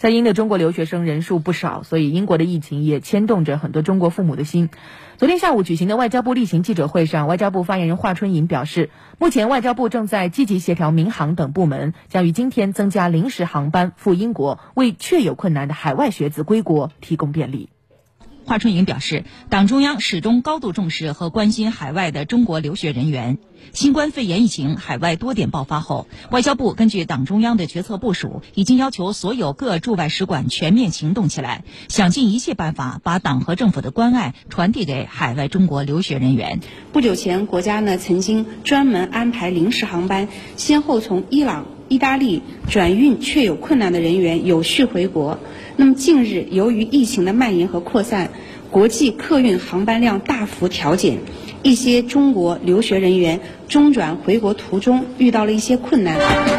在英的中国留学生人数不少，所以英国的疫情也牵动着很多中国父母的心。昨天下午举行的外交部例行记者会上，外交部发言人华春莹表示，目前外交部正在积极协调民航等部门，将于今天增加临时航班赴英国，为确有困难的海外学子归国提供便利。华春莹表示，党中央始终高度重视和关心海外的中国留学人员。新冠肺炎疫情海外多点爆发后，外交部根据党中央的决策部署，已经要求所有各驻外使馆全面行动起来，想尽一切办法把党和政府的关爱传递给海外中国留学人员。不久前，国家呢曾经专门安排临时航班，先后从伊朗、意大利转运确有困难的人员有序回国。那么近日，由于疫情的蔓延和扩散，国际客运航班量大幅调减，一些中国留学人员中转回国途中遇到了一些困难。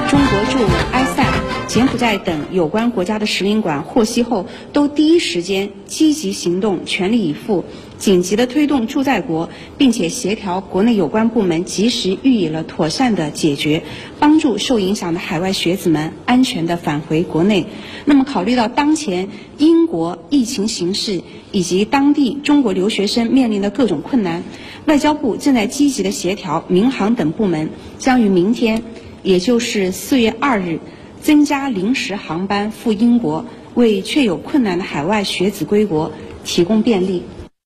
中国驻埃塞、柬埔寨等有关国家的使领馆获悉后，都第一时间积极行动，全力以赴。紧急的推动驻在国，并且协调国内有关部门及时予以了妥善的解决，帮助受影响的海外学子们安全的返回国内。那么，考虑到当前英国疫情形势以及当地中国留学生面临的各种困难，外交部正在积极的协调民航等部门，将于明天，也就是四月二日，增加临时航班赴英国，为确有困难的海外学子归国提供便利。